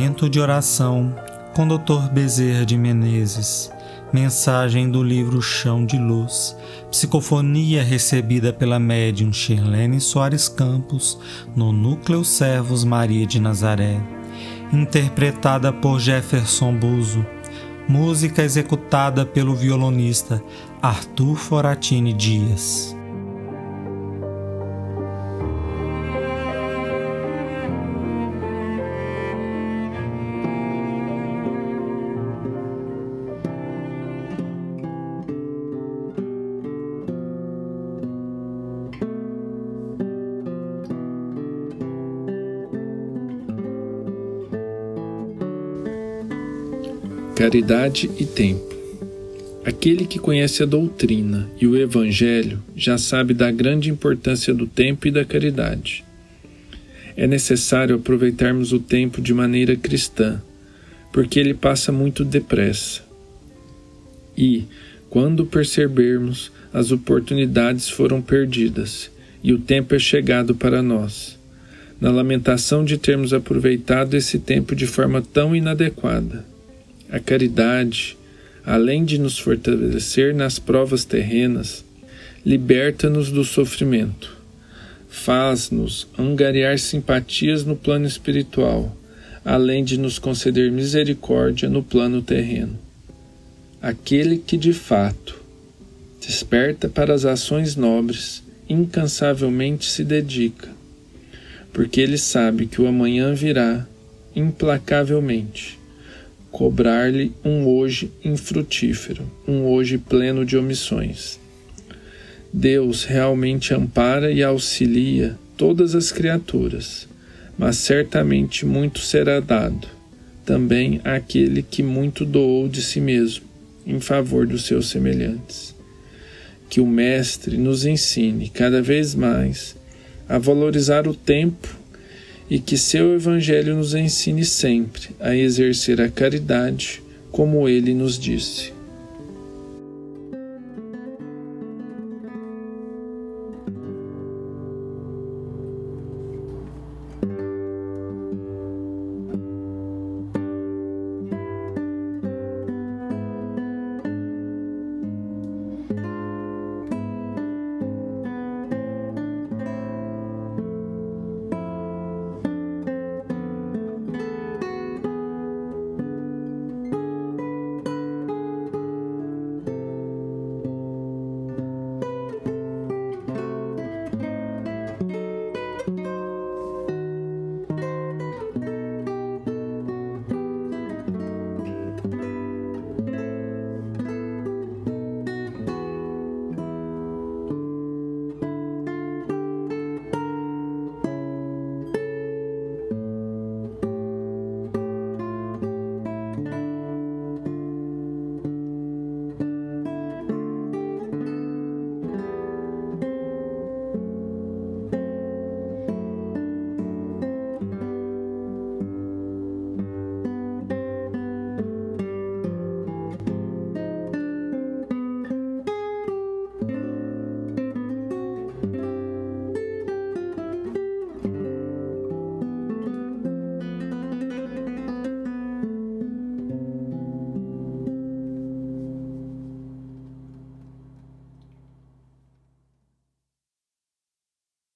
Momento de oração com Dr. Bezerra de Menezes. Mensagem do livro Chão de Luz. Psicofonia recebida pela médium Shirlene Soares Campos no Núcleo Servos Maria de Nazaré. Interpretada por Jefferson Buzo. Música executada pelo violonista Arthur Foratini Dias. Caridade e tempo. Aquele que conhece a doutrina e o Evangelho já sabe da grande importância do tempo e da caridade. É necessário aproveitarmos o tempo de maneira cristã, porque ele passa muito depressa. E, quando percebermos, as oportunidades foram perdidas e o tempo é chegado para nós, na lamentação de termos aproveitado esse tempo de forma tão inadequada. A caridade, além de nos fortalecer nas provas terrenas, liberta-nos do sofrimento, faz-nos angariar simpatias no plano espiritual, além de nos conceder misericórdia no plano terreno. Aquele que de fato desperta para as ações nobres, incansavelmente se dedica, porque ele sabe que o amanhã virá implacavelmente cobrar-lhe um hoje infrutífero, um hoje pleno de omissões. Deus realmente ampara e auxilia todas as criaturas, mas certamente muito será dado também àquele que muito doou de si mesmo em favor dos seus semelhantes. Que o Mestre nos ensine cada vez mais a valorizar o tempo e que seu Evangelho nos ensine sempre a exercer a caridade, como ele nos disse.